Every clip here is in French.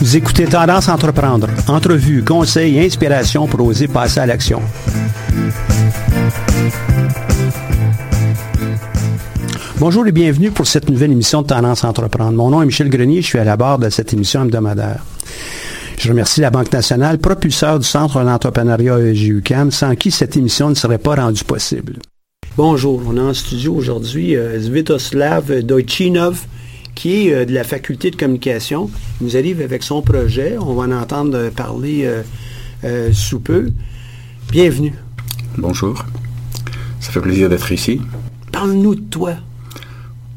Vous écoutez Tendance Entreprendre. Entrevue, conseils et inspiration pour oser passer à l'action. Bonjour et bienvenue pour cette nouvelle émission de Tendance Entreprendre. Mon nom est Michel Grenier, je suis à la barre de cette émission hebdomadaire. Je remercie la Banque nationale, propulseur du Centre d'entrepreneuriat EGUCAM, sans qui cette émission ne serait pas rendue possible. Bonjour, on est en studio aujourd'hui euh, Svetoslav Dojchinov, qui est euh, de la faculté de communication. Il nous arrive avec son projet. On va en entendre parler euh, sous peu. Bienvenue. Bonjour. Ça fait plaisir d'être ici. Parle-nous de toi.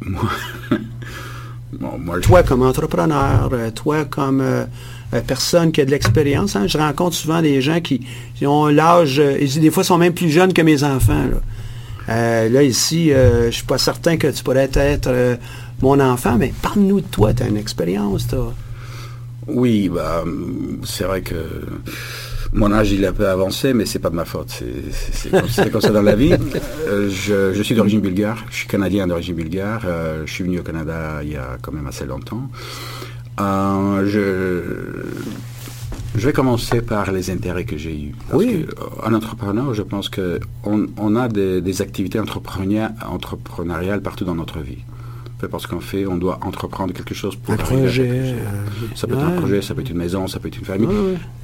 Moi, moi Toi comme entrepreneur, toi comme personne qui a de l'expérience. Hein. Je rencontre souvent des gens qui, ont l'âge, et des fois sont même plus jeunes que mes enfants. Là, là ici, je ne suis pas certain que tu pourrais être mon enfant, mais parle-nous de toi, tu as une expérience, toi. Oui, bah, c'est vrai que mon âge, il est un peu avancé, mais c'est pas de ma faute. C'est comme, ça dans la vie. Euh, je, suis d'origine bulgare. Je suis canadien d'origine bulgare. Euh, je suis venu au Canada il y a quand même assez longtemps. Euh, je, je vais commencer par les intérêts que j'ai eus. oui. en entrepreneur, je pense qu'on on a des, des activités entrepreneuriales partout dans notre vie parce qu'on fait, on doit entreprendre quelque chose pour un projet. Euh, ça peut être un projet, ça peut être une maison, ça peut être une famille.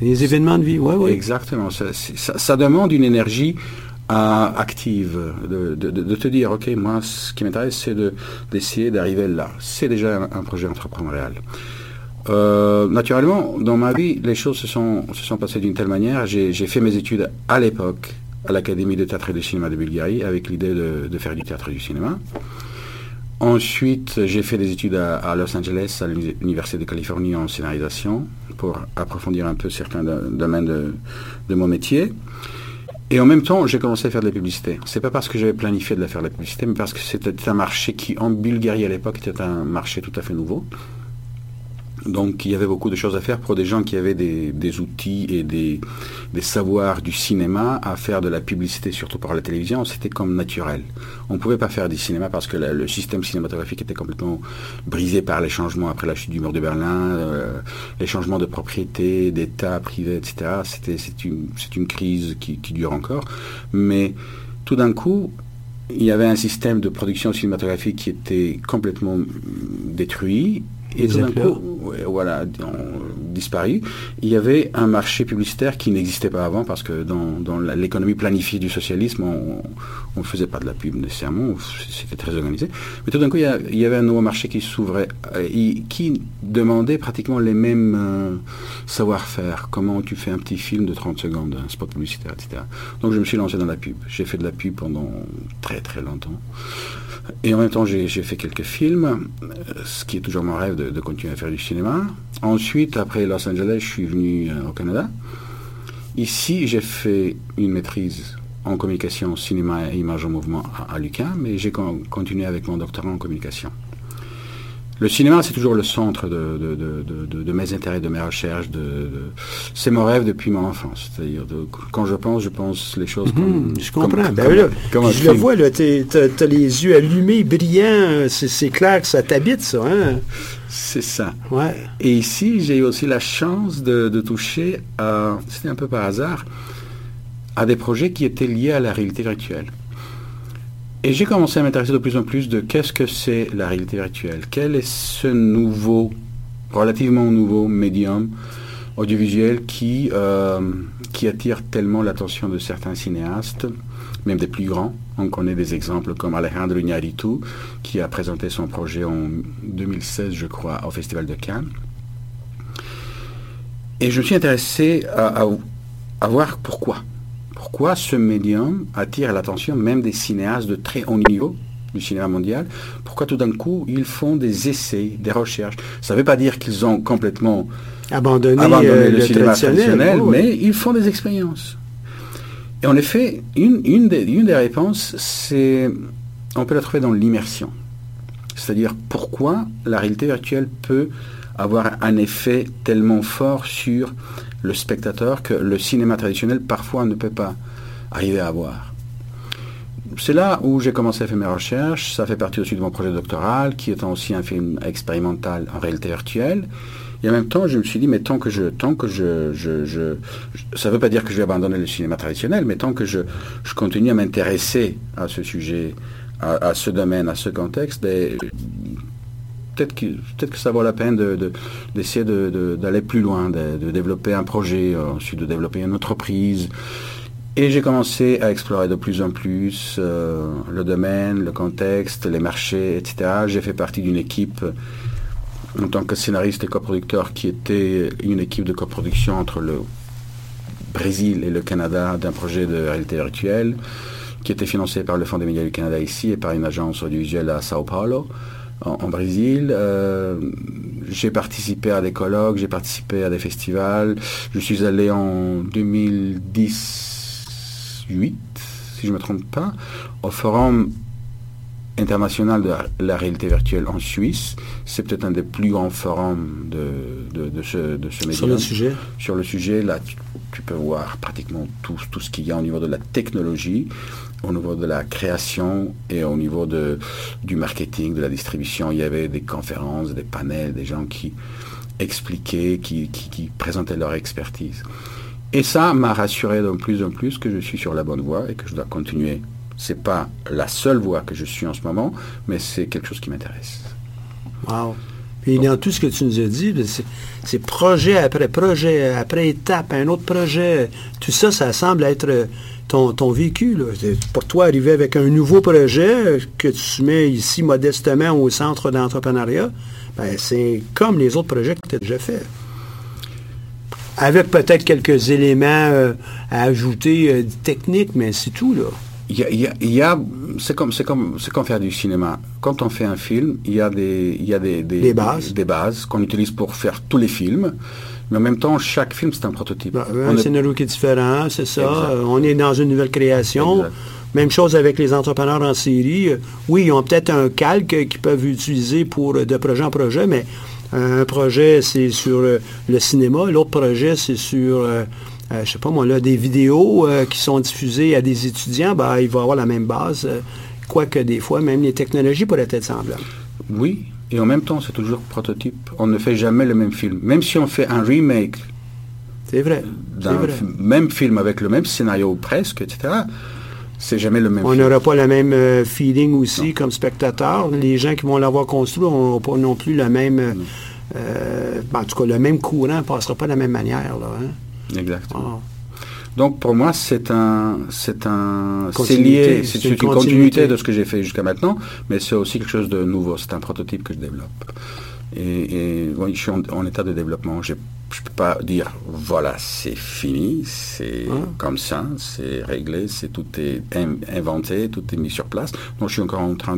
Les événements de vie, oui, oui. Exactement. Ça, ça, demande une énergie euh, active, de, te dire, OK, moi, ce qui m'intéresse, c'est d'essayer d'arriver là. C'est déjà un, projet entrepreneurial. Euh, naturellement, dans ma vie, les choses se sont, se sont passées d'une telle manière. J'ai fait mes études à l'époque à l'Académie de théâtre et de cinéma de Bulgarie avec l'idée de, faire du théâtre et du cinéma. Ensuite, j'ai fait des études à, Los Angeles, à l'Université de Californie en scénarisation, pour approfondir un peu certains domaines de, mon métier. Et en même temps, j'ai commencé à faire de la publicité. C'est pas parce que j'avais planifié de la faire de la publicité, mais parce que c'était un marché qui, en Bulgarie à l'époque, était un marché tout à fait nouveau. Donc il y avait beaucoup de choses à faire pour des gens qui avaient des, outils et des, savoirs du cinéma à faire de la publicité, surtout par la télévision. C'était comme naturel. On ne pouvait pas faire du cinéma parce que le système cinématographique était complètement brisé par les changements après la chute du mur de Berlin, euh, les changements de propriété, d'État privé, etc. C'était, c'est, une, crise qui dure encore. Mais tout d'un coup, il y avait un système de production cinématographique qui était complètement détruit et tout d'un coup, voilà, disparu. Il y avait un marché publicitaire qui n'existait pas avant parce que dans, l'économie planifiée du socialisme, on ne faisait pas de la pub nécessairement, c'était très organisé. Mais tout d'un coup, il y, avait un nouveau marché qui s'ouvrait euh, et qui demandait pratiquement les mêmes euh, savoir-faire. Comment tu fais un petit film de 30 secondes, un spot publicitaire, etc. Donc je me suis lancé dans la pub. J'ai fait de la pub pendant très très longtemps. Et en même temps, j'ai fait quelques films, euh, ce qui est toujours mon rêve de, continuer à faire du cinéma. Ensuite, après Los Angeles, je suis venu euh, au Canada. Ici, j'ai fait une maîtrise en communication, cinéma et image en mouvement à, à mais j'ai continué avec mon doctorat en communication. Le cinéma, c'est toujours le centre de, mes intérêts, de mes recherches. De, c'est mon rêve depuis mon enfance. C'est-à-dire, quand je pense, je pense les choses comme. Mhm, je comprends. Ben je le vois, tu as, les yeux allumés, brillants. C'est clair que ça t'habite, ça. Hein? C'est ça. Ouais. Et ici, j'ai eu aussi la chance de, toucher, c'était un peu par hasard, à des projets qui étaient liés à la réalité virtuelle. Et j'ai commencé à m'intéresser de plus en plus de qu'est-ce que c'est la réalité virtuelle. Quel est ce nouveau, relativement nouveau médium audiovisuel qui, euh, qui attire tellement l'attention de certains cinéastes, même des plus grands? On connaît des exemples comme Alejandro Iñárritu, qui a présenté son projet en 2016, je crois, au Festival de Cannes. Et je me suis intéressé à, à voir pourquoi. Pourquoi ce médium attire l'attention même des cinéastes de très haut niveau du cinéma mondial, pourquoi tout d'un coup ils font des essais, des recherches? Ça ne veut pas dire qu'ils ont complètement abandonné, euh, le, cinéma traditionnel, mais ils font des expériences. Et en effet, une, une, des, une des réponses, c'est, on peut la trouver dans l'immersion. C'est-à-dire pourquoi la réalité virtuelle peut avoir un effet tellement fort sur le spectateur que le cinéma traditionnel parfois ne peut pas arriver à avoir. C'est là où j'ai commencé à faire mes recherches. Ça fait partie aussi de mon projet doctoral, qui est aussi un film expérimental en réalité virtuelle. Et en même temps, je me suis dit, mais tant que je, tant que je, ça ne veut pas dire que je vais abandonner le cinéma traditionnel, mais tant que je, je continue à m'intéresser à ce sujet, à, ce domaine, à ce contexte, ben, peut-être que, ça vaut la peine d'essayer de, d'aller plus loin, de, développer un projet, euh, ensuite de développer une entreprise. Et j'ai commencé à explorer de plus en plus euh, le domaine, le contexte, les marchés, etc. J'ai fait partie d'une équipe en tant que scénariste et coproducteur qui était une équipe de coproduction entre le Brésil et le Canada d'un projet de réalité virtuelle qui était financé par le Fonds des médias du Canada ici et par une agence audiovisuelle à Sao Paulo en, Brésil. Euh, j'ai participé à des colloques, j'ai participé à des festivals. Je suis allé en 2018, si je ne me trompe pas, au Forum international de la réalité virtuelle en Suisse. C'est peut-être un des plus grands forums de, de, ce, de ce Sur le sujet Sur le sujet, là, tu, peux voir pratiquement tout, tout ce qu'il y a au niveau de la technologie, au niveau de la création et au niveau de, du marketing, de la distribution. Il y avait des conférences, des panels, des gens qui expliquaient, qui, présentaient leur expertise. Et ça m'a rassuré de plus en plus que je suis sur la bonne voie et que je dois continuer c'est pas la seule voie que je suis en ce moment, mais c'est quelque chose qui m'intéresse. Wow. Puis dans tout ce que tu nous as dit, ben, c'est projet après projet, après étape, un autre projet. Tout ça, ça semble être ton, ton vécu. Pour toi, arriver avec un nouveau projet que tu mets ici modestement au centre d'entrepreneuriat, ben, c'est comme les autres projets que tu as déjà fait. Avec peut-être quelques éléments euh, à ajouter euh, techniques, mais c'est tout, là. Il y a, c'est comme, c'est comme, c'est comme faire du cinéma. Quand on fait un film, il y a des, il y a des, des, bases, des, bases qu'on utilise pour faire tous les films. Mais en même temps, chaque film, c'est un prototype. Bah, un scénario qui est différent, c'est ça. on est dans une nouvelle création. Même chose avec les entrepreneurs en série. Oui, ils ont peut-être un calque qu'ils peuvent utiliser pour de projet en projet, mais un projet, c'est sur le, cinéma. L'autre projet, c'est sur euh, euh, je sais pas moi, là, des vidéos euh, qui sont diffusées à des étudiants, ben, il va avoir la même base, euh, quoique des fois, même les technologies pourraient être semblables. Oui, et en même temps, c'est toujours prototype. On ne fait jamais le même film. Même si on fait un remake c'est vrai. d'un même film avec le même scénario presque, etc., c'est jamais le même On n'aura pas le même feeling aussi comme spectateur. Les gens qui vont l'avoir construit n'auront pas non plus le même... En tout cas, le même courant ne passera pas de la même manière. Là, hein. Exactement. Donc pour moi, c'est un, c'est un, c'est lié, c'est une, continuité. de ce que j'ai fait jusqu'à maintenant, mais c'est aussi quelque chose de nouveau. C'est un prototype que je développe. Et, oui, je suis en, état de développement. Je ne peux pas dire, voilà, c'est fini, c'est comme ça, c'est réglé, c'est tout est inventé, tout est mis sur place. Donc je suis encore en train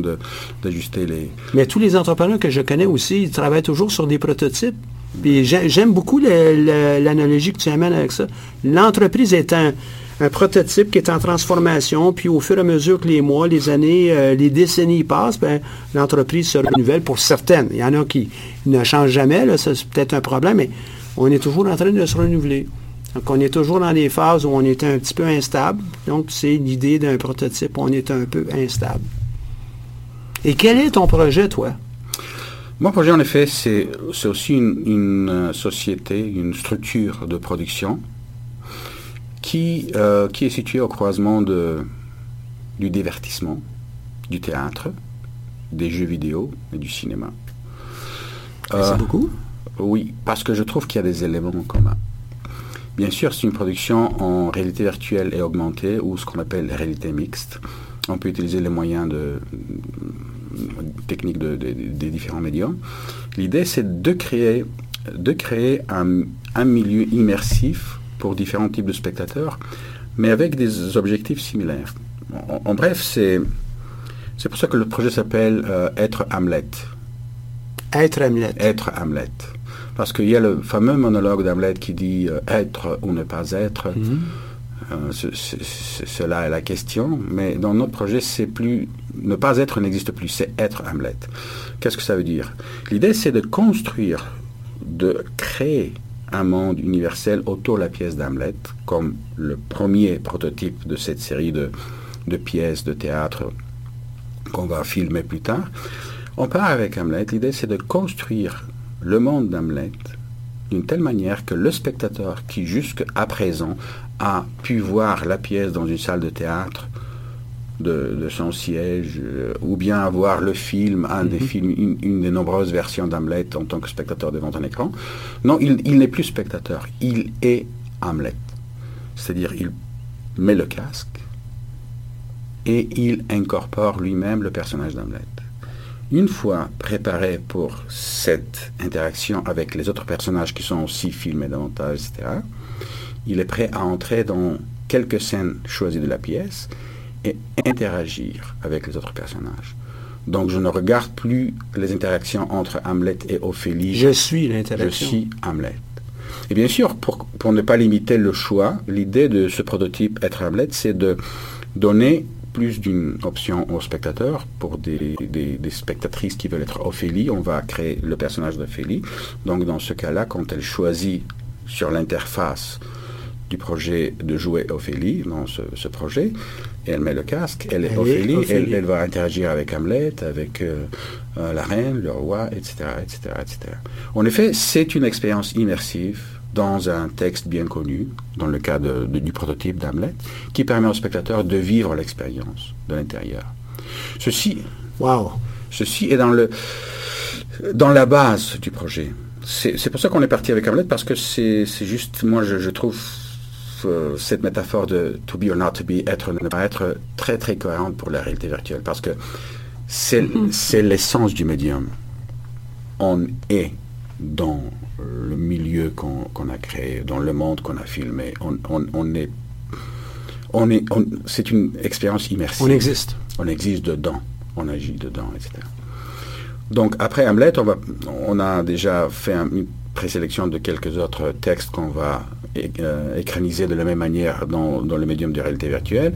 d'ajuster les. Mais tous les entrepreneurs que je connais aussi, ils travaillent toujours sur des prototypes. J'aime beaucoup l'analogie que tu amènes avec ça. L'entreprise est un, prototype qui est en transformation, puis au fur et à mesure que les mois, les années, euh, les décennies passent, ben, l'entreprise se renouvelle pour certaines. Il y en a qui ne changent jamais, là, ça c'est peut-être un problème, mais on est toujours en train de se renouveler. Donc on est toujours dans des phases où on est un petit peu instable. Donc c'est l'idée d'un prototype, on est un peu instable. Et quel est ton projet, toi? Mon projet, en effet, c'est aussi une, euh, société, une structure de production qui, euh, qui est située au croisement de, du divertissement du théâtre, des jeux vidéo et du cinéma. C'est Euh, beaucoup. oui, parce que je trouve qu'il y a des éléments en commun. Bien sûr, c'est une production en réalité virtuelle et augmentée, ou ce qu'on appelle réalité mixte. On peut utiliser les moyens de, techniques de- de- des différents médiums. L'idée, c'est de créer, de créer un, un milieu immersif pour différents types de spectateurs, mais avec des objectifs similaires. En, en bref, c'est c'est pour ça que le projet s'appelle euh, Être Hamlet Être Hamlet. être Hamlet. Parce qu'il y a le fameux monologue d'Hamlet qui dit euh, être ou ne pas être. Mhm. Euh, ce- ce- ce- cela est la question. Mais dans notre projet, ne pas être n'existe plus, c'est être Hamlet. Qu'est-ce que ça veut dire? L'idée, c'est de construire, de créer un monde universel autour de la pièce d'Hamlet, comme le premier prototype de cette série de, de pièces de théâtre qu'on va filmer plus tard. On part avec Hamlet. L'idée, c'est de construire le monde d'Hamlet d'une telle manière que le spectateur qui jusqu'à présent a pu voir la pièce dans une salle de théâtre de, de son siège, euh, ou bien avoir le film, un des films, une, une des nombreuses versions d'Hamlet en tant que spectateur devant un écran. Non, il, il n'est plus spectateur, il est Hamlet. C'est-à-dire, il met le casque et il incorpore lui-même le personnage d'Hamlet. Une fois préparé pour cette interaction avec les autres personnages qui sont aussi filmés davantage, etc., il est prêt à entrer dans quelques scènes choisies de la pièce et interagir avec les autres personnages. Donc je ne regarde plus les interactions entre Hamlet et Ophélie. Je suis Je l'interaction. suis Hamlet. Et bien sûr, pour, pour ne pas limiter le choix, l'idée de ce prototype Être Hamlet, c'est de donner plus d'une option aux spectateurs. Pour des, des- des spectatrices qui veulent être Ophélie, on va créer le personnage d'Ophélie. Donc dans ce cas-là, quand elle choisit sur l'interface du projet de jouer Ophélie, dans ce, ce projet, et elle met le casque, elle est Elle est Ophélie, elle va interagir avec Hamlet, avec euh, euh, la reine, le roi, etc., etc., etc. En effet, c'est une expérience immersive dans un texte bien connu, dans le cas de- de- du prototype d'Hamlet, qui permet au spectateur de vivre l'expérience de l'intérieur. Ceci, Wow. ceci est dans, le, dans la base du projet. C'est pour ça qu'on est parti avec Hamlet, parce que c'est juste, moi je, je trouve euh, cette métaphore de to be or not to be, être ou ne pas être, très très cohérente pour la réalité virtuelle, parce que c'est c'est l'essence du médium. On est dans le milieu qu'on a créé, dans le monde qu'on a filmé. On, on- on est, on est, c'est une expérience immersive. On existe. On existe dedans, on agit dedans, etc. Donc après Hamlet, on, va, on a déjà fait un- une présélection de quelques autres textes qu'on va euh, écraniser de la même manière dans, dans le médium de réalité virtuelle.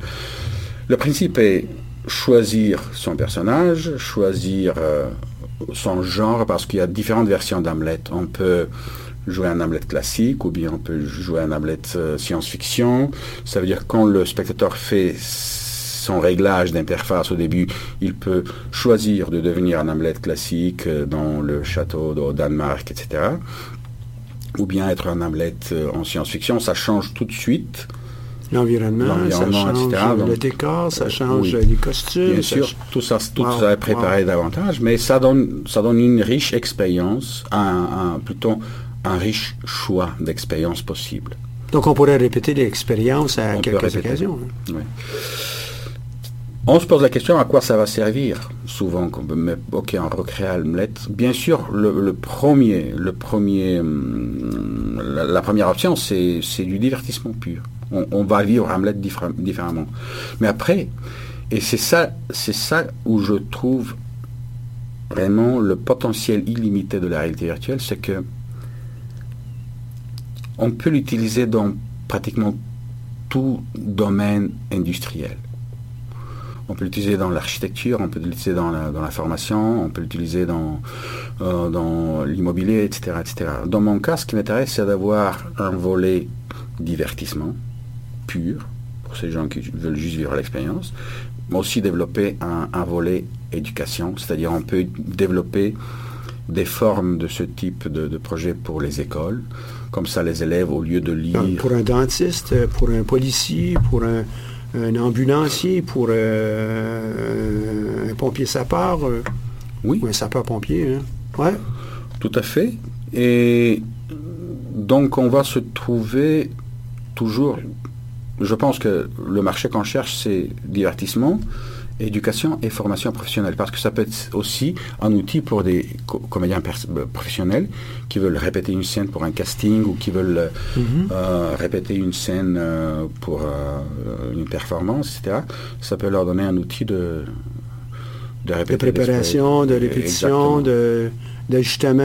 Le principe est choisir son personnage, choisir euh, son genre, parce qu'il y a différentes versions d'Hamlet. On peut jouer un Hamlet classique, ou bien on peut jouer un Hamlet euh, science-fiction. Ça veut dire que quand le spectateur fait son réglage d'interface au début, il peut choisir de devenir un Hamlet classique euh, dans le château au Danemark, etc. Ou bien être un Hamlet euh, en science-fiction. Ça change tout de suite. L'environnement, ça change etc., le donc- décor, ça change Oui. les costumes. Bien sûr, tout ça, tout Wow, ça est préparé wow. davantage, mais ça donne, ça donne une riche expérience, un, un- plutôt un riche choix d'expériences possibles. Donc on pourrait répéter l'expérience à On quelques occasions. hein. Oui. On se pose la question à quoi ça va servir. Souvent, qu'on peut mettre, ok, on recrée Hamlet. Bien sûr, le, le premier, le premier, hum, la, la première option, c'est c'est du divertissement pur. On, va vivre Hamlet différemment. Mais après, et c'est ça, c'est ça où je trouve vraiment le potentiel illimité de la réalité virtuelle, c'est que on peut l'utiliser dans pratiquement tout domaine industriel. On peut l'utiliser dans l'architecture, on peut l'utiliser dans la, dans la formation, on peut l'utiliser dans, euh, dans l'immobilier, etc., etc. Dans mon cas, ce qui m'intéresse, c'est d'avoir un volet divertissement pur, pour ces gens qui veulent juste vivre l'expérience, mais aussi développer un, un volet éducation, c'est-à-dire on peut développer des formes de ce type de, de projet pour les écoles. Comme ça, les élèves, au lieu de lire... Pour un dentiste, pour un policier, pour un, un ambulancier, pour euh, un pompier sapeur. euh, Oui. ou un sapeur-pompier. Hein? Ouais. Tout à fait. Et donc, on va se trouver toujours. Je pense que le marché qu'on cherche, c'est divertissement, éducation et formation professionnelle. Parce que ça peut être aussi un outil pour des co- comédiens euh, professionnels qui veulent répéter une scène pour un casting ou qui veulent euh, euh, répéter une scène euh, pour euh, une performance, etc. Ça peut leur donner un outil de, de De répéter. préparation, de répétition, de d'ajustement,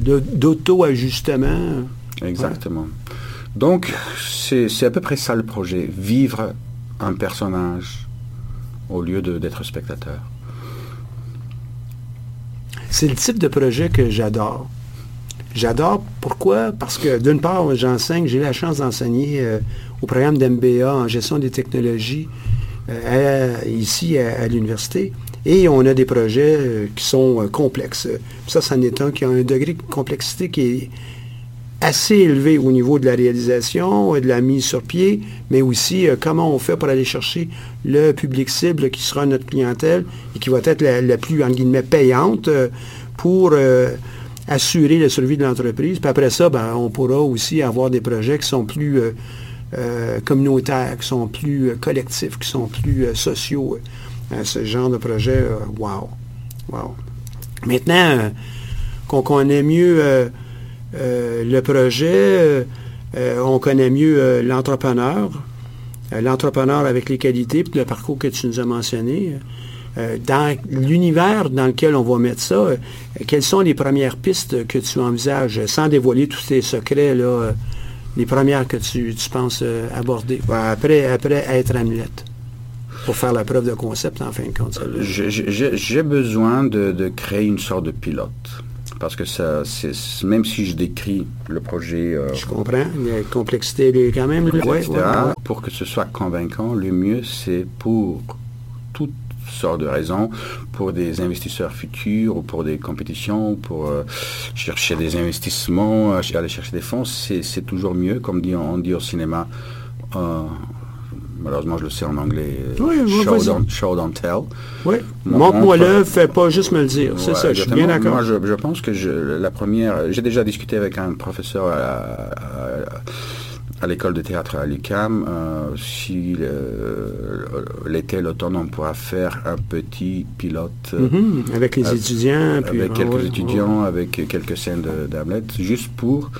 de- d'auto-ajustement. Exactement. Donc, c'est à peu près ça le projet, vivre un personnage au lieu d'être spectateur. C'est le type de projet que j'adore. J'adore. Pourquoi? Parce que d'une part, j'enseigne, j'ai la chance d'enseigner euh, au programme d'MBA en gestion des technologies euh, ici à, l'université. Et on a des projets euh, qui sont complexes. Ça, c'en est un qui a un degré de complexité qui est assez élevé au niveau de la réalisation, de la mise sur pied, mais aussi euh, comment on fait pour aller chercher le public cible qui sera notre clientèle et qui va être la, plus, en guillemets, payante euh, pour euh, assurer la survie de l'entreprise. Puis après ça, ben, on pourra aussi avoir des projets qui sont plus euh, euh, communautaires, qui sont plus collectifs, qui sont plus sociaux. Ce genre de projet, wow. Wow. Maintenant, qu'on connaît mieux le projet, euh, euh, on connaît mieux euh, l'entrepreneur, euh, l'entrepreneur avec les qualités, puis le parcours que tu nous as mentionné. Euh, dans l'univers dans lequel on va mettre ça, euh, quelles sont les premières pistes que tu envisages, sans dévoiler tous tes secrets, euh, les premières que tu, penses euh, aborder, Ouais, après, après être Hamlet, pour faire la preuve de concept, en fin de compte. J'ai- besoin de créer une sorte de pilote. Parce que ça, c'est même si je décris le projet euh, Je comprends, la complexité est quand même... etc., Ouais, ouais, ouais. pour que ce soit convaincant, le mieux c'est pour toutes sortes de raisons, pour des investisseurs futurs ou pour des compétitions, pour euh, chercher des investissements, euh, aller chercher des fonds, c'est c'est toujours mieux, comme dit, on dit au cinéma. euh, malheureusement, je le sais en anglais. euh, Oui, show, don't, show, don't tell. Oui. Mon- Montre-moi mon- le, fais pas juste me le dire. C'est Ouais, ça, je suis bien d'accord. Moi, je, je pense que je, la première, j'ai déjà discuté avec un professeur à, à- à l'école de théâtre à l'UCAM. euh, si euh, l'été, l'automne, on pourra faire un petit pilote euh, Mhm, Avec les avec- étudiants. puis- avec ah quelques ouais, étudiants, avec quelques scènes d'Hamlet, juste pour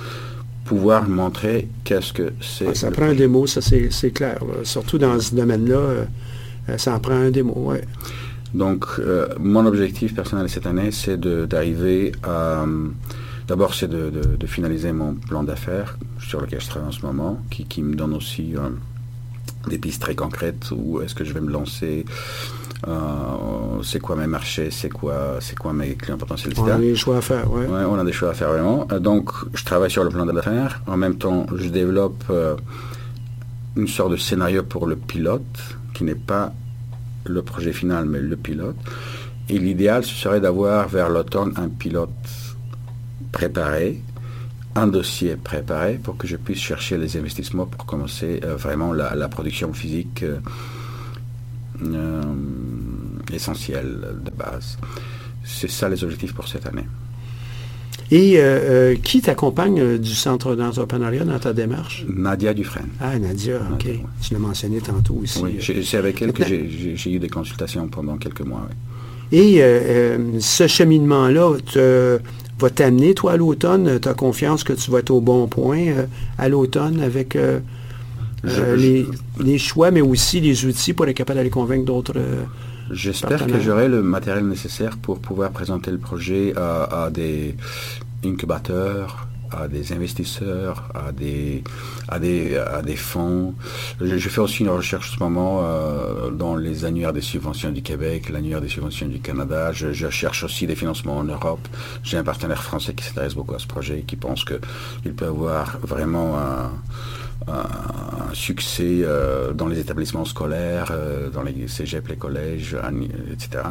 pouvoir montrer qu'est-ce que c'est. Ah, ça prend un démo, ça c'est c'est clair. là. Surtout dans ce domaine-là, euh, euh, ça en prend un démo, ouais. Donc, euh, mon objectif personnel cette année, c'est d'arriver à... euh, D'abord, c'est de, de- de finaliser mon plan d'affaires sur lequel je travaille en ce moment, qui, qui me donne aussi euh, des pistes très concrètes. Où est-ce que je vais me lancer euh, C'est quoi mes marchés C'est quoi, c'est quoi mes clients potentiels, On etc. a des choix à faire, ouais. Ouais, on a des choix à faire vraiment. Euh, donc, je travaille sur le plan d'affaires. En même temps, je développe euh, une sorte de scénario pour le pilote, qui n'est pas le projet final, mais le pilote. Et l'idéal, ce serait d'avoir vers l'automne un pilote préparé, un dossier préparé pour que je puisse chercher les investissements pour commencer euh, vraiment la, la production physique euh, euh, essentielle de base. C'est ça les objectifs pour cette année. Et euh, euh, qui t'accompagne euh, du centre d'entrepreneuriat dans ta démarche? Nadia Dufresne. Ah, Nadia, OK. Nadia, ouais. Tu l'as mentionné tantôt aussi. Oui, c'est avec elle que Maintenant- j'ai- eu des consultations pendant quelques mois. oui. Et ce cheminement-là va t'amener, toi, à l'automne? Tu as confiance que tu vas être au bon point à l'automne avec Je- je- les, les choix, mais aussi les outils pour être capable d'aller convaincre d'autres. J'espère que j'aurai le matériel nécessaire pour pouvoir présenter le projet à, à des incubateurs, à des investisseurs, à des, à des, à des fonds. Je, je fais aussi une recherche en ce moment euh, dans les annuaires des subventions du Québec, l'annuaire des subventions du Canada. Je, je cherche aussi des financements en Europe. J'ai un partenaire français qui s'intéresse beaucoup à ce projet et qui pense qu'il peut avoir vraiment un, un succès euh, dans les établissements scolaires, euh, dans les cégeps, les collèges, etc.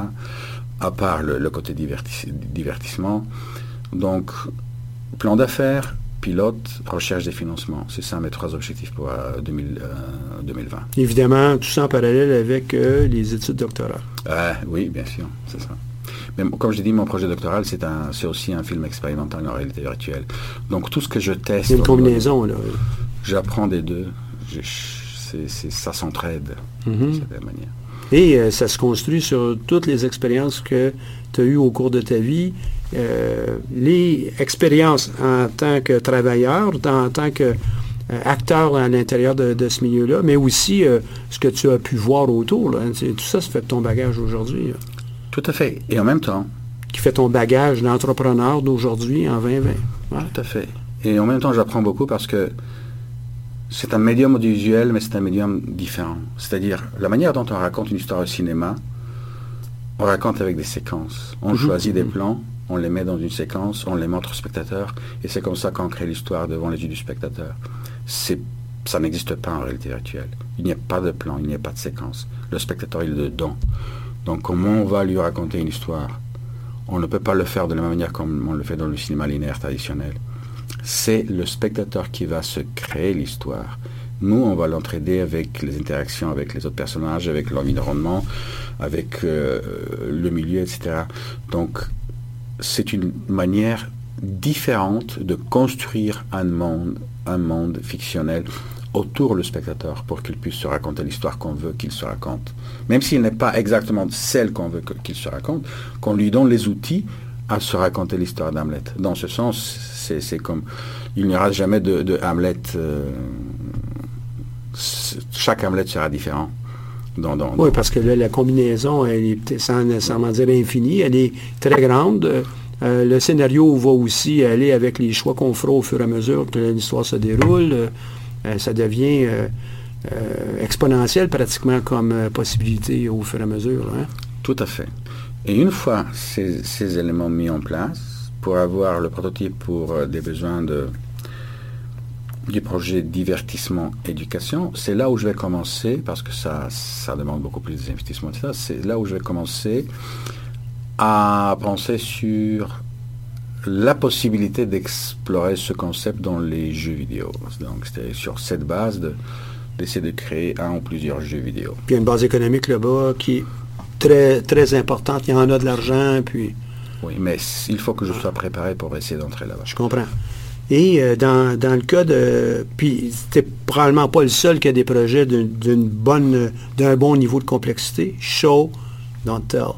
À part le, le côté divertis- divertissement. Donc, plan d'affaires, pilote, recherche des financements. C'est ça mes trois objectifs pour 2020. Évidemment, tout ça en parallèle avec les études doctorales. oui, bien sûr, c'est ça. Mais comme je dit, mon projet doctoral, c'est un, c'est aussi un film expérimental en réalité virtuelle. Donc tout ce que je teste. C'est une combinaison, là. J'apprends des deux. c'est, ça s'entraide mm-hmm. de cette manière. Et euh, ça se construit sur toutes les expériences que tu as eues au cours de ta vie. Euh, les expériences en tant que travailleur, en tant que euh, acteur à l'intérieur de, ce milieu-là, mais aussi ce que tu as pu voir autour. tout ça, ça fait ton bagage aujourd'hui. Tout à fait. Et en même temps. Qui fait ton bagage d'entrepreneur d'aujourd'hui en 2020. Tout à fait. Et en même temps, j'apprends beaucoup parce que c'est un médium audiovisuel, mais c'est un médium différent. C'est-à-dire, la manière dont on raconte une histoire au cinéma, on raconte avec des séquences. On mhm. choisit des plans, on les met dans une séquence, on les montre au spectateur, et c'est comme ça qu'on crée l'histoire devant les yeux du spectateur. ça n'existe pas en réalité virtuelle. Il n'y a pas de plan, il n'y a pas de séquence. Le spectateur, il est dedans. Donc comment on va lui raconter une histoire? On ne peut pas le faire de la même manière comme on le fait dans le cinéma linéaire traditionnel. C'est le spectateur qui va se créer l'histoire. Nous, on va l'entraider avec les interactions avec les autres personnages, avec l'environnement, avec euh, le milieu, etc. Donc, c'est une manière différente de construire un monde, un monde fictionnel autour le spectateur pour qu'il puisse se raconter l'histoire qu'on veut qu'il se raconte. Même s'il n'est pas exactement celle qu'on veut qu'il se raconte, qu'on lui donne les outils à se raconter l'histoire d'Hamlet. Dans ce sens, c'est comme... Il n'y aura jamais de, Hamlet... Euh, chaque Hamlet sera différent. Oui, parce que là, la combinaison, elle est sans nécessairement dire infinie, elle est très grande. Euh, le scénario va aussi aller avec les choix qu'on fera au fur et à mesure que l'histoire se déroule. Euh, ça devient euh, exponentiel pratiquement comme possibilité au fur et à mesure. Hein. Tout à fait. Et une fois ces, éléments mis en place, pour avoir le prototype pour des besoins de, du projet divertissement éducation, c'est là où je vais commencer, parce que ça, ça demande beaucoup plus d'investissement, c'est là où je vais commencer à penser sur la possibilité d'explorer ce concept dans les jeux vidéo. Donc, c'était sur cette base d'essayer de créer un ou plusieurs jeux vidéo. Puis il y a une base économique là-bas qui très, très importante. Il y en a de l'argent, puis... Oui, mais il faut que je sois préparé pour essayer d'entrer là-bas. Je comprends. Et euh, dans, le cas de... Puis c'était probablement pas le seul qui a des projets d'une bonne, d'un bon niveau de complexité. Show, don't tell.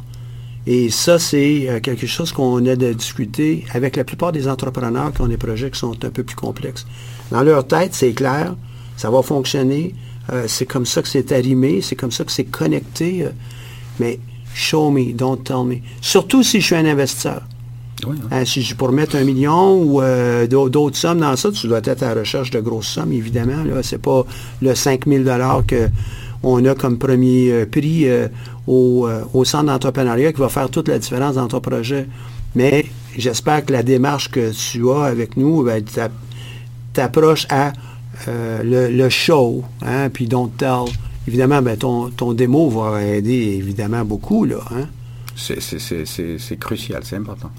Et ça, c'est euh, quelque chose qu'on a de discuter avec la plupart des entrepreneurs qui ont des projets qui sont un peu plus complexes. Dans leur tête, c'est clair, ça va fonctionner, euh, c'est comme ça que c'est arrimé, c'est comme ça que c'est connecté, mais show me, don't tell me. Surtout si je suis un investisseur. Hein, si je pour mettre un million ou d'autres sommes dans ça, tu dois être à la recherche de grosses sommes, évidemment. Ce n'est pas le 5 000 qu'on a comme premier prix euh, au, centre d'entrepreneuriat qui va faire toute la différence dans ton projet. Mais j'espère que la démarche que tu as avec nous, ben, t'approches à euh, le, show, hein, puis don't tell. Évidemment, ben, ton, ton démo va aider évidemment beaucoup, là. Hein. C'est crucial, c'est important.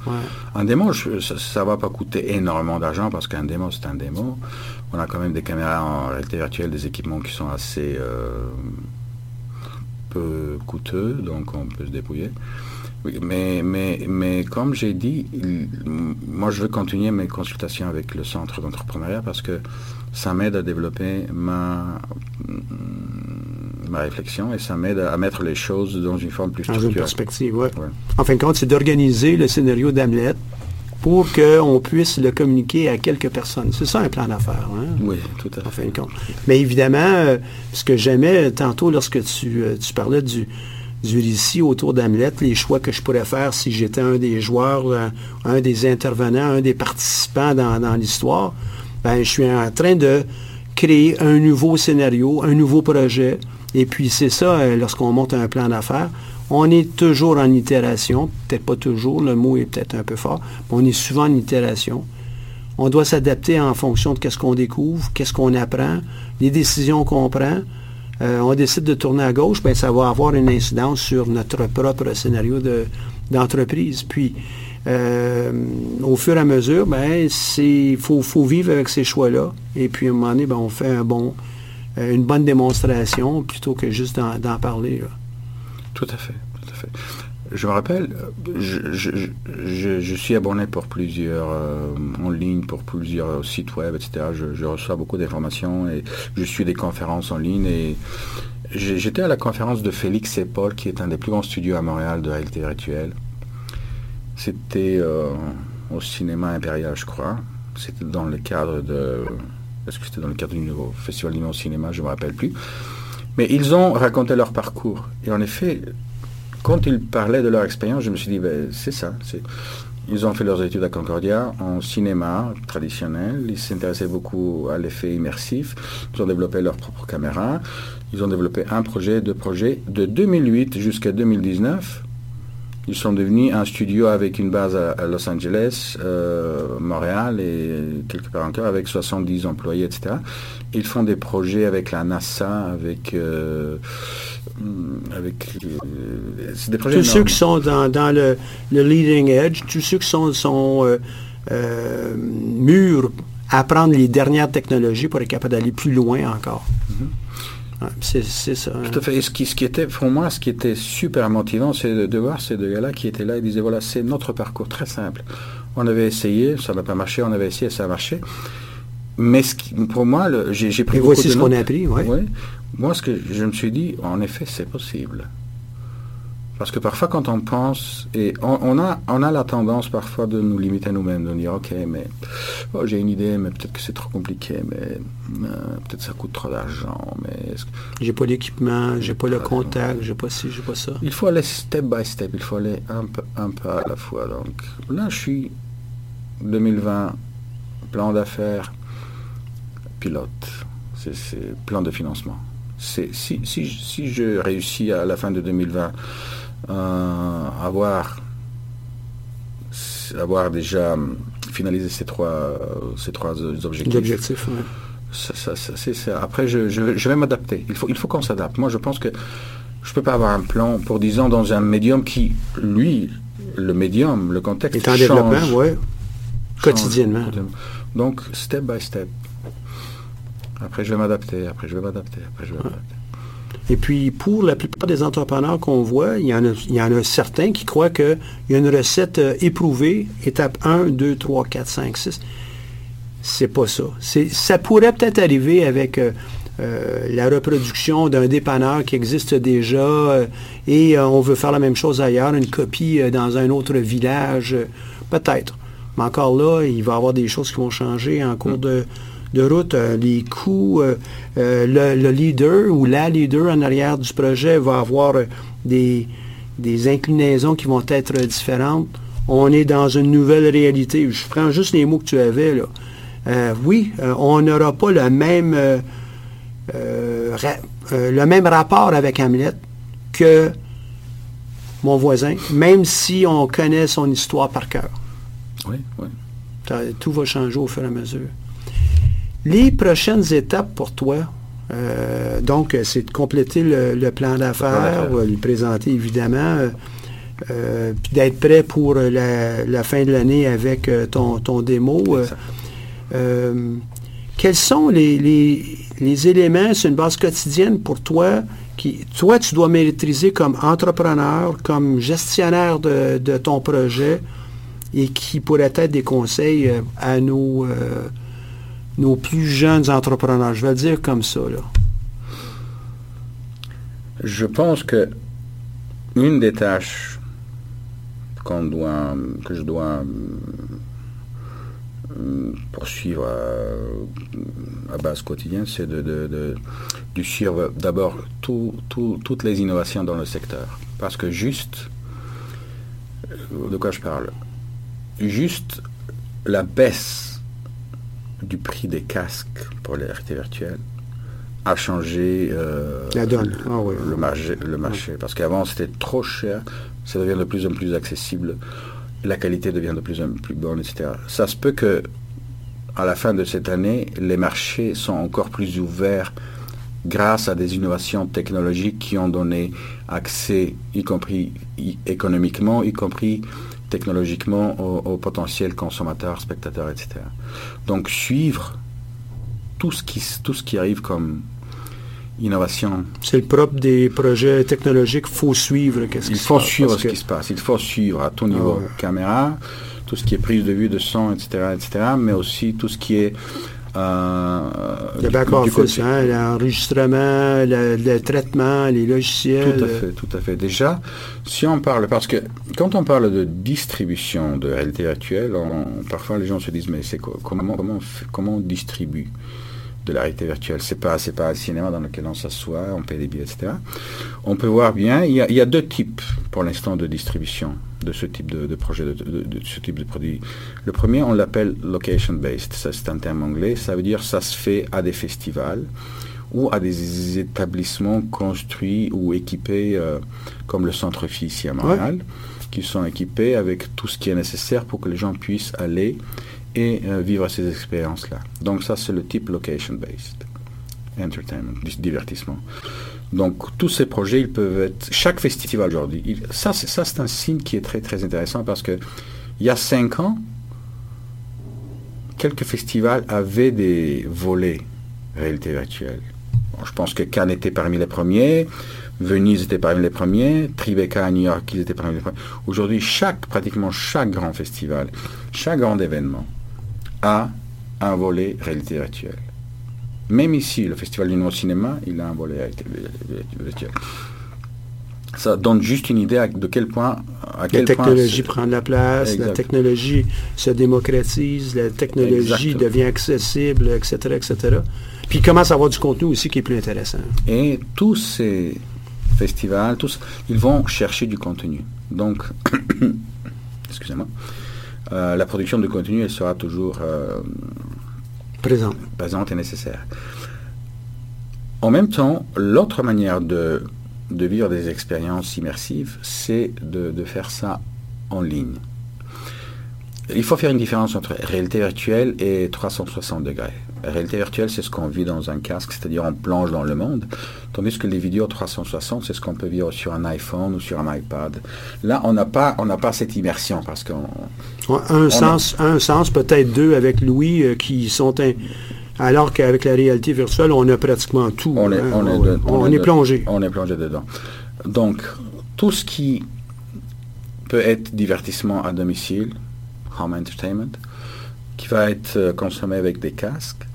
Un démo, ça ne va pas coûter énormément d'argent parce qu'un démo, c'est un démo. On a quand même des caméras en réalité virtuelle, des équipements qui sont assez euh, coûteux, donc on peut se débrouiller. Oui, mais, mais, mais comme j'ai dit, moi je veux continuer mes consultations avec le centre d'entrepreneuriat parce que ça m'aide à développer ma, ma réflexion et ça m'aide à mettre les choses dans une forme plus structurée. Dans une perspective, oui. En fin de compte, c'est d'organiser le scénario d'Hamlet pour qu'on puisse le communiquer à quelques personnes. C'est ça un plan d'affaires. Hein? Oui, tout à fait. En fin de compte. Mais évidemment, euh, ce que j'aimais tantôt lorsque tu, euh, tu parlais du, du récit autour d'Hamlet, les choix que je pourrais faire si j'étais un des joueurs, euh, un des intervenants, un des participants dans, dans l'histoire, ben, je suis en train de créer un nouveau scénario, un nouveau projet. Et puis c'est ça, lorsqu'on monte un plan d'affaires, on est toujours en itération, peut-être pas toujours, le mot est peut-être un peu fort, mais on est souvent en itération. On doit s'adapter en fonction de qu'est-ce qu'on découvre, qu'est-ce qu'on apprend, les décisions qu'on prend. Euh, on décide de tourner à gauche, ben, ça va avoir une incidence sur notre propre scénario d'entreprise. Puis, euh, au fur et à mesure, ben, c'est faut, vivre avec ces choix-là. Et puis à un moment donné, ben, on fait euh, une bonne démonstration plutôt que juste d'en parler. Tout à fait, tout à fait. Je me rappelle, je, suis abonné pour plusieurs euh, en ligne, pour plusieurs sites web, etc. Je, reçois beaucoup d'informations et je suis des conférences en ligne et j'étais à la conférence de Félix et Paul, qui est un des plus grands studios à Montréal de réalité virtuelle. C'était euh, au cinéma impérial, je crois. C'était dans le cadre de. Est-ce que c'était dans le cadre du nouveau festival du nouveau cinéma? Je ne me rappelle plus. Mais ils ont raconté leur parcours. Et en effet, quand ils parlaient de leur expérience, je me suis dit, ben, c'est ça. Ils ont fait leurs études à Concordia en cinéma traditionnel. Ils s'intéressaient beaucoup à l'effet immersif. Ils ont développé leur propre caméra. Ils ont développé un projet, deux projets. De 2008 jusqu'à 2019, ils sont devenus un studio avec une base à, Los Angeles, euh, Montréal et quelque part encore avec 70 employés, etc. Ils font des projets avec la NASA, avec... Euh, avec euh, des projets tous ceux qui sont dans, le, leading edge, tous ceux qui sont, sont mûrs à apprendre les dernières technologies pour être capable d'aller plus loin encore. C'est ça. Hein. Tout à fait. Et ce qui, ce qui était, pour moi, ce qui était super motivant, c'est de, voir ces deux gars-là qui étaient là et disaient, voilà, c'est notre parcours très simple. On avait essayé, ça n'a pas marché, on avait essayé, ça a marché. Mais ce qui, pour moi, j'ai pris et voici ce qu'on a appris, oui. Moi, ce que je me suis dit, en effet, c'est possible. Parce que parfois, quand on pense, et on, a, on a la tendance parfois de nous limiter à nous-mêmes, de dire, OK, mais oh, j'ai une idée, mais peut-être que c'est trop compliqué, mais euh, peut-être ça coûte trop d'argent, mais... J'ai pas l'équipement, j'ai pas le contact, j'ai pas ci, j'ai pas ça. Il faut aller step by step, il faut aller un peu, un à la fois. Donc là, je suis 2020, plan d'affaires, pilote, c'est plan de financement. Si, si, si je réussis à la fin de 2020 euh, avoir, avoir déjà finalisé ces trois, ces trois objectifs. Après, je, je, vais m'adapter. Il faut, il faut qu'on s'adapte. Moi, je pense que je ne peux pas avoir un plan pour 10 ans dans un médium qui, lui, le médium, le contexte, est en développement, oui. Quotidiennement. Donc, step by step. Après, je vais m'adapter. Après, je vais m'adapter. Après, je vais m'adapter. Et puis, pour la plupart des entrepreneurs qu'on voit, il y, en a, il y en a certains qui croient qu'il y a une recette euh, éprouvée, étape 1, 2, 3, 4, 5, 6. C'est pas ça. Ça pourrait peut-être arriver avec euh, euh, la reproduction d'un dépanneur qui existe déjà et on veut faire la même chose ailleurs, une copie dans un autre village. peut-être. Mais encore là, il va y avoir des choses qui vont changer en cours mm. de de route, euh, les coûts, euh, euh, le, leader ou la leader en arrière du projet va avoir des, des inclinaisons qui vont être différentes. On est dans une nouvelle réalité. Je prends juste les mots que tu avais là. oui, on n'aura pas le même, le même rapport avec Hamlet que mon voisin, même si on connaît son histoire par cœur. Oui, oui. tout va changer au fur et à mesure. Les prochaines étapes pour toi, euh, donc, c'est de compléter le, plan d'affaires, le présenter évidemment, euh, puis d'être prêt pour la, fin de l'année avec euh, ton, ton, démo. quels sont les, éléments sur une base quotidienne pour toi qui, toi, tu dois maîtriser comme entrepreneur, comme gestionnaire de, de ton projet et qui pourraient être des conseils à nos nos plus jeunes entrepreneurs. Je vais le dire comme ça. Là. Je pense que une des tâches doit, que je dois euh, poursuivre à, base quotidienne, c'est de, de, suivre d'abord toutes les innovations dans le secteur. Parce que juste, euh, de quoi je parle? Juste la baisse du prix des casques pour les réalité virtuelle a changé euh, La donne. Ah le marché. Le marché. Parce qu'avant, c'était trop cher, ça devient de plus en plus accessible, la qualité devient de plus en plus bonne, etc. Ça se peut que, à la fin de cette année, les marchés sont encore plus ouverts grâce à des innovations technologiques qui ont donné accès, y compris économiquement, y compris technologiquement au, au potentiel consommateur, spectateur, etc. Donc suivre tout ce qui, tout ce qui arrive comme innovation. C'est le propre des projets technologiques, il faut suivre qu'est-ce Il qui se faut suivre ce qui se passe. Il faut suivre à tout niveau. ouais. Caméra, tout ce qui est prise de vue, de son, etc., etc., mais aussi tout ce qui est euh, Le du- back du office, côté- hein, l'enregistrement, le, le traitement, les logiciels. Tout à fait, tout à fait. Déjà, si on parle, parce que quand on parle de distribution de réalité virtuelle, on- parfois les gens se disent mais c'est quoi, comment, comment, comment on distribue de la réalité virtuelle? C'est pas, c'est pas un cinéma dans lequel on s'assoit, on paie des billets, etc. On peut voir bien, il y a, il y a deux types pour l'instant de distribution de ce type de, de projet, de, de- de ce type de produit. Le premier, on l'appelle location based. Ça, c'est un terme anglais. Ça veut dire ça se fait à des festivals ou à des établissements construits ou équipés euh, comme le Centre Phi ici à Montréal, qui sont équipés avec tout ce qui est nécessaire pour que les gens puissent aller et euh, vivre ces expériences-là. Donc ça, c'est le type location-based entertainment, divertissement. Donc tous ces projets, ils peuvent être chaque festival aujourd'hui. Ça, c'est un signe qui est très très intéressant parce que il y a cinq ans, quelques festivals avaient des volets réalité virtuelle. Je pense que Cannes était parmi les premiers, Venise était parmi les premiers, Tribeca à New York, ils étaient parmi les premiers. Aujourd'hui, chaque, pratiquement chaque grand festival, chaque grand événement a un volet réalité virtuelle. Même ici, le Festival du Nouveau Cinéma, il a un volet réalité virtuelle. Ça donne juste une idée à- de quel point... À La quel point technologie prend de la place, la technologie se démocratise, la technologie devient accessible, etc., etc. Puis il commence à avoir du contenu aussi qui est plus intéressant. Et tous ces festivals, tous, ils vont chercher du contenu. Donc, excusez-moi, euh, la production de contenu, elle sera toujours euh, Présent. présente et nécessaire. En même temps, l'autre manière de, de vivre des expériences immersives, c'est de, de faire ça en ligne. Il faut faire une différence entre réalité virtuelle et 360 degrés. La réalité virtuelle, c'est ce qu'on vit dans un casque, c'est-à-dire on plonge dans le monde, tandis que les vidéos 360, c'est ce qu'on peut vivre sur un iPhone ou sur un iPad. Là, on n'a pas, on n'a pas cette immersion parce qu'on Un a- sens, un sens, peut-être deux avec Louis, euh, qui sont un- alors qu'avec la réalité virtuelle, on a pratiquement tout. on est, hein. on est, Ouais. de- On est est de- plongé. On est plongé dedans. Donc, tout ce qui peut être divertissement à domicile, home entertainment, qui va être euh, consommé avec des casques,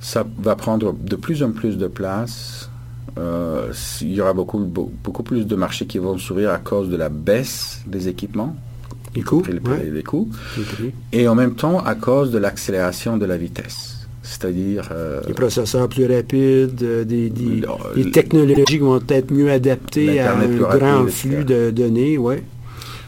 ça va prendre de plus en plus de place. Euh, il y aura beaucoup, beau- beaucoup plus de marchés qui vont s'ouvrir à cause de la baisse des équipements, Les coûts, les, ouais. les coûts, Les et en même temps à cause de l'accélération de la vitesse. C'est-à-dire... euh, Des processeurs plus rapides, euh, des, des- Le- des le- technologies qui vont être mieux adaptées à un grand flux de données. Ouais.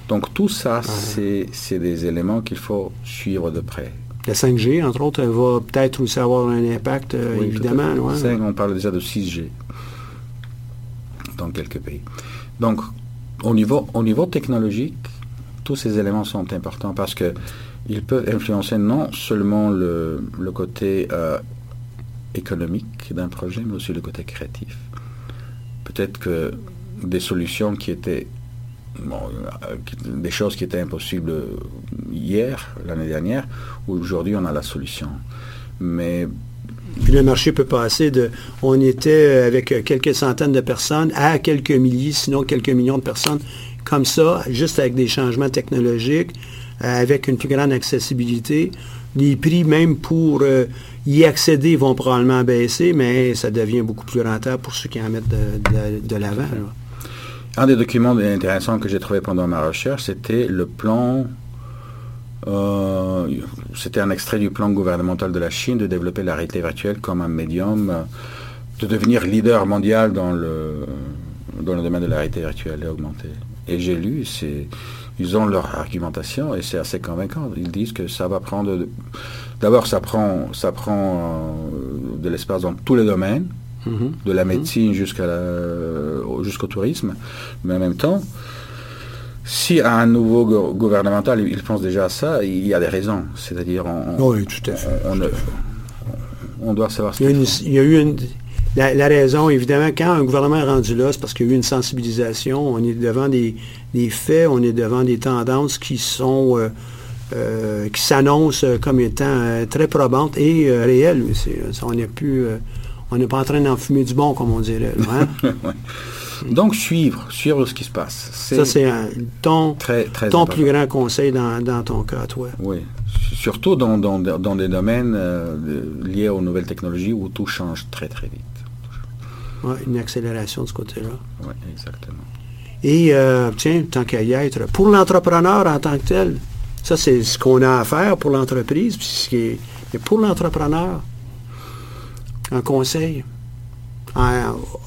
Donc tout ça, c'est c'est des éléments qu'il faut suivre de près. La 5G, entre autres, va peut-être aussi avoir un impact, euh, Oui, évidemment. ouais. on parle déjà de 6G dans quelques pays. Donc, au niveau, au niveau technologique, tous ces éléments sont importants parce que ils peuvent influencer non seulement le, le côté euh, économique d'un projet, mais aussi le côté créatif. Peut-être que des solutions qui étaient bon, euh, des choses qui étaient impossibles hier, l'année dernière, aujourd'hui on a la solution. Mais le marché peut passer de. On était avec quelques centaines de personnes à quelques milliers, sinon quelques millions de personnes, comme ça, juste avec des changements technologiques, euh, avec une plus grande accessibilité. Les prix, même pour euh, y accéder, vont probablement baisser, mais ça devient beaucoup plus rentable pour ceux qui en mettent de l'avant. Un des documents intéressants que j'ai trouvé pendant ma recherche, c'était le plan. euh, c'était un extrait du plan gouvernemental de la Chine de développer la réalité virtuelle comme un médium, euh, de devenir leader mondial dans le, dans le domaine de la réalité virtuelle et augmentée. Et j'ai lu, ils ont leur argumentation et c'est assez convaincant. Ils disent que ça va prendre. D'abord, ça prend, ça prend euh, de l'espace dans tous les domaines Mhm. de la médecine jusqu'à jusqu'au tourisme, mais en même temps, si à un nouveau go- gouvernemental, il pense déjà à ça, il y a des raisons. C'est-à-dire, on, Oui, tout à fait. on, doit savoir ce Il y a, qu'il y a eu une. la, raison, évidemment, quand un gouvernement est rendu là, c'est parce qu'il y a eu une sensibilisation. On est devant des, faits, on est devant des tendances qui sont euh, euh, qui s'annoncent comme étant euh, très probantes et réelles. on n'est plus on n'est pas en train d'en fumer du bon, comme on dirait. Hein? Donc suivre, suivre ce qui se passe. Ça, c'est ton, très, très ton plus grand conseil dans, dans, ton cas, toi. Oui, surtout dans, dans, dans des domaines liés aux nouvelles technologies où tout change très très vite une accélération de ce côté-là. Oui, exactement. Et, euh, tiens, tant qu'à y être, pour l'entrepreneur en tant que tel, ça, c'est ce qu'on a à faire pour l'entreprise, puis mais pour l'entrepreneur, un conseil.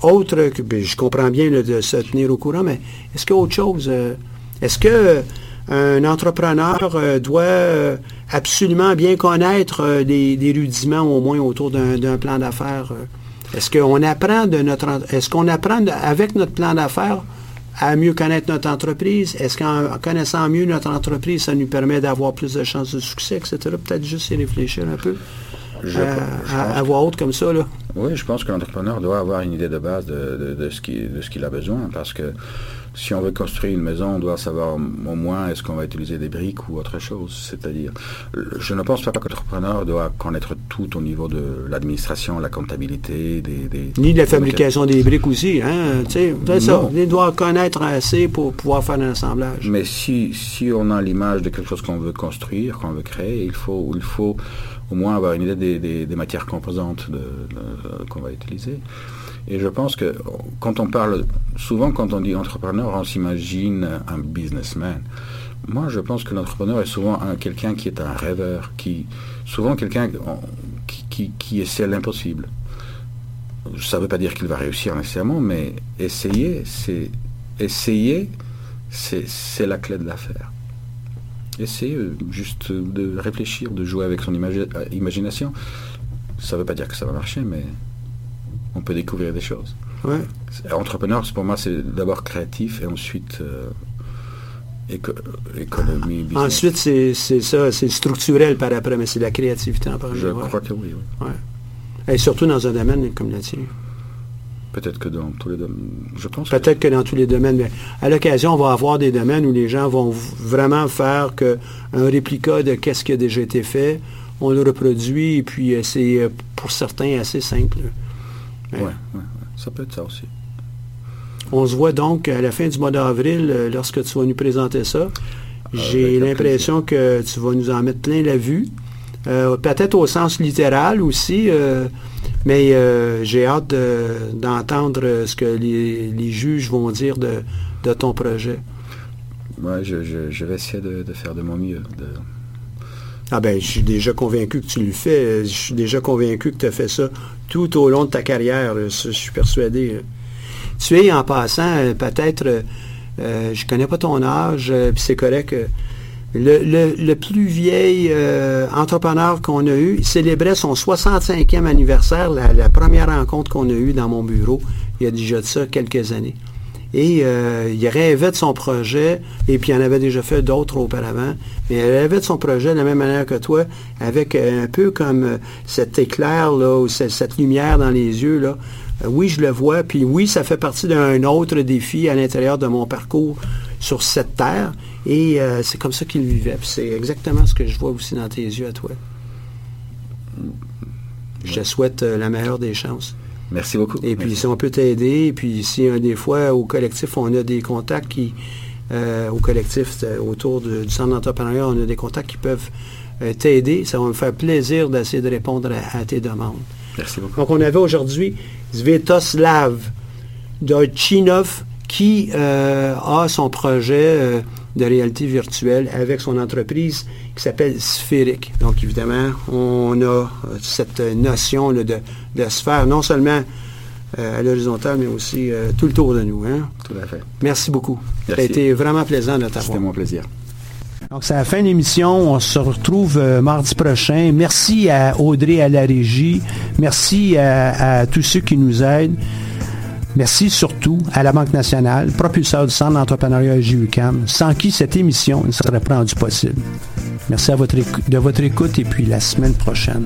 autre que, ben, je comprends bien de se tenir au courant, mais est-ce qu'il autre chose? Euh, est-ce que un entrepreneur euh, doit absolument bien connaître des, rudiments au moins autour d'un plan d'affaires? Est-ce qu'on apprend apprend avec notre plan d'affaires à mieux connaître notre entreprise? Est-ce qu'en connaissant mieux notre entreprise, ça nous permet d'avoir plus de chances de succès, etc.? Peut-être juste y réfléchir un peu. Euh, à, voix haute comme ça, là. Oui, je pense que l'entrepreneur doit avoir une idée de base de, de, ce qu'il a besoin parce que si on veut construire une maison, on doit savoir au moins est-ce qu'on va utiliser des briques ou autre chose. C'est-à-dire, je ne pense pas que l'entrepreneur doit connaître tout au niveau de l'administration, la comptabilité, des, ni de la fabrication des briques aussi. Hein? Ça. Il doit connaître assez pour pouvoir faire un assemblage. Mais si, si on a l'image de quelque chose qu'on veut construire, qu'on veut créer, il faut, il faut au moins avoir une idée des, matières composantes qu'on va utiliser. Et je pense que quand on parle, souvent quand on dit entrepreneur, on s'imagine un businessman. Moi, je pense que l'entrepreneur est souvent quelqu'un qui est un rêveur, qui, souvent quelqu'un qui, qui, essaie l'impossible. Ça ne veut pas dire qu'il va réussir nécessairement, mais essayer, c'est essayer, c'est la clé de l'affaire. Essayer juste de réfléchir, de jouer avec son imagination. Ça ne veut pas dire que ça va marcher, mais on peut découvrir des choses. Ouais. Entrepreneur, pour moi, c'est d'abord créatif et ensuite euh, économie, business. Ensuite, c'est ça, c'est structurel par après, mais c'est la créativité en Je crois que oui. Et surtout dans un domaine comme le tien. Peut-être que dans tous les domaines. Je pense. Peut-être que... dans tous les domaines. Mais à l'occasion, on va avoir des domaines où les gens vont vraiment faire que un réplica de qu'est-ce qui a déjà été fait. On le reproduit et puis euh, c'est euh, pour certains assez simple. Oui, ouais, ça peut être ça aussi. On se voit donc à la fin du mois d'avril, euh, lorsque tu vas nous présenter ça. Ah, J'ai l'impression que tu vas nous en mettre plein la vue. Euh, peut-être au sens littéral aussi, euh, mais j'ai hâte d'entendre ce que les, juges vont dire de, ton projet. Oui, je, vais essayer de, faire de mon mieux. Ah ben, je suis déjà convaincu que tu le fais. Je suis déjà convaincu que tu as fait ça tout au long de ta carrière. Je suis persuadé. Tu es, en passant, euh, peut-être, euh, euh, je connais pas ton âge, puis c'est correct. Le, plus vieil entrepreneur qu'on a eu, il célébrait son 65e anniversaire, la, première rencontre qu'on a eue dans mon bureau, il y a déjà de ça quelques années. Et il rêvait de son projet, et puis il en avait déjà fait d'autres auparavant, mais il rêvait de son projet de la même manière que toi, avec un peu comme cet éclair, là, ou cette, lumière dans les yeux, là, euh, oui, je le vois, puis oui, ça fait partie d'un autre défi à l'intérieur de mon parcours sur cette terre, et euh, c'est comme ça qu'il vivait. C'est exactement ce que je vois aussi dans tes yeux à toi. Je te souhaite euh, la meilleure des chances. Merci beaucoup. Et puis, si on peut t'aider, et puis si des fois, au collectif, on a des contacts qui, au collectif, autour du centre d'entrepreneuriat, on a des contacts qui peuvent t'aider, ça va me faire plaisir d'essayer de répondre à tes demandes. Merci beaucoup. Donc, on avait aujourd'hui Svetoslav Dorchinov qui euh, a son projet euh, de réalité virtuelle avec son entreprise qui s'appelle Sphérique. Donc, évidemment, on a euh, cette notion de, de sphère, non seulement à l'horizontale, mais aussi tout le tour de nous. Hein? Tout à fait. Merci beaucoup. Ça a été vraiment plaisant de t'avoir. C'était mon plaisir. Donc, c'est la fin de l'émission. On se retrouve euh, mardi prochain. Merci à Audrey à la régie. Merci à, tous ceux qui nous aident. Merci surtout à la Banque nationale, propulseur du Centre d'entrepreneuriat JUCAM, sans qui cette émission ne serait pas rendue possible. Merci de votre écoute et puis la semaine prochaine.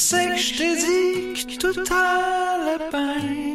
Sais que je t'ai dit que tout allait bien,